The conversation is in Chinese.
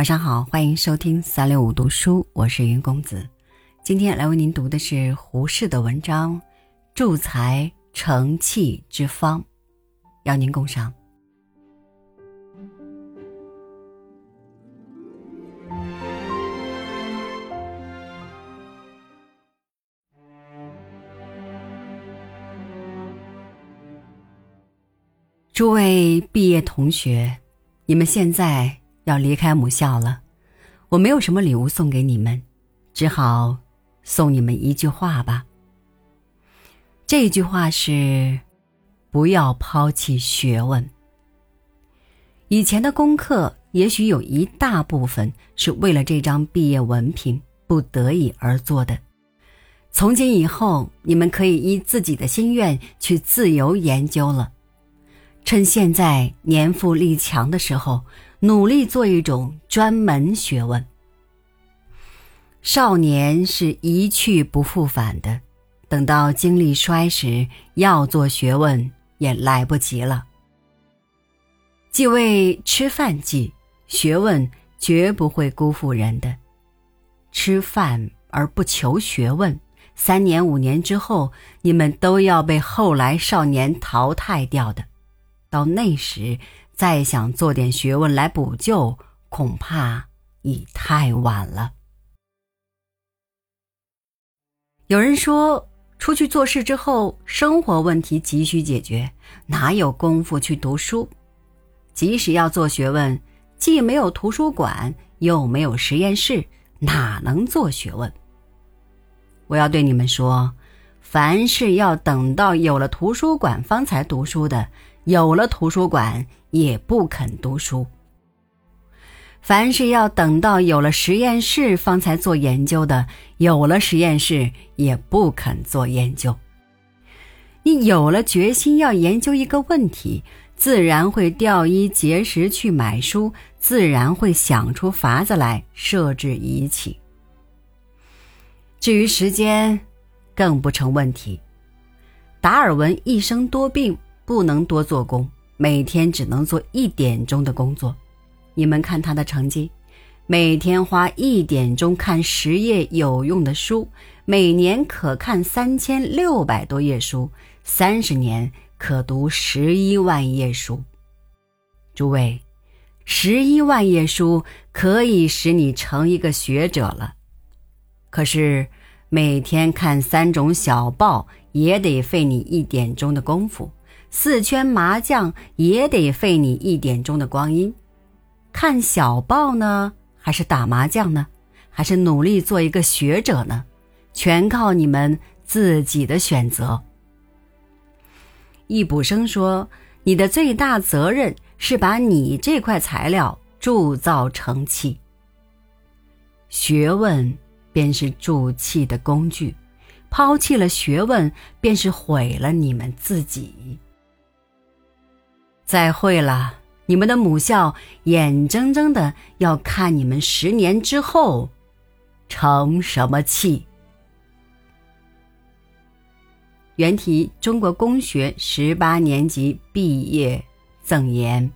晚上好，欢迎收听三六五读书，我是云公子。今天来为您读的是胡适的文章《助财成器之方》，邀您共赏。诸位毕业同学，你们现在要离开母校了，我没有什么礼物送给你们，只好送你们一句话吧。这句话是：不要抛弃学问。以前的功课也许有一大部分是为了这张毕业文凭不得已而做的，从今以后，你们可以依自己的心愿去自由研究了。趁现在年富力强的时候，努力做一种专门学问。少年是一去不复返的，等到精力衰时，要做学问也来不及了。既为吃饭计，学问绝不会辜负人的。吃饭而不求学问，三年五年之后，你们都要被后来少年淘汰掉的。到那时，再想做点学问来补救，恐怕已太晚了。有人说，出去做事之后，生活问题急需解决，哪有功夫去读书？即使要做学问，既没有图书馆，又没有实验室，哪能做学问？我要对你们说，凡是要等到有了图书馆方才读书的。有了图书馆也不肯读书。凡是要等到有了实验室方才做研究的，有了实验室也不肯做研究。你有了决心要研究一个问题，自然会调衣节食去买书，自然会想出法子来设置仪器。至于时间，更不成问题。达尔文一生多病。不能多做工，每天只能做一点钟的工作。你们看他的成绩，每天花一点钟看十页有用的书，每年可看三千六百多页书，三十年可读十一万页书。诸位，十一万页书可以使你成一个学者了。可是每天看三种小报，也得费你一点钟的功夫。四圈麻将也得费你一点钟的光阴，看小报呢，还是打麻将呢，还是努力做一个学者呢？全靠你们自己的选择。易卜生说：“你的最大责任是把你这块材料铸造成器，学问便是铸器的工具，抛弃了学问，便是毁了你们自己。”再会了，你们的母校眼睁睁的要看你们十年之后成什么气。原题：中国公学十八年级毕业赠言。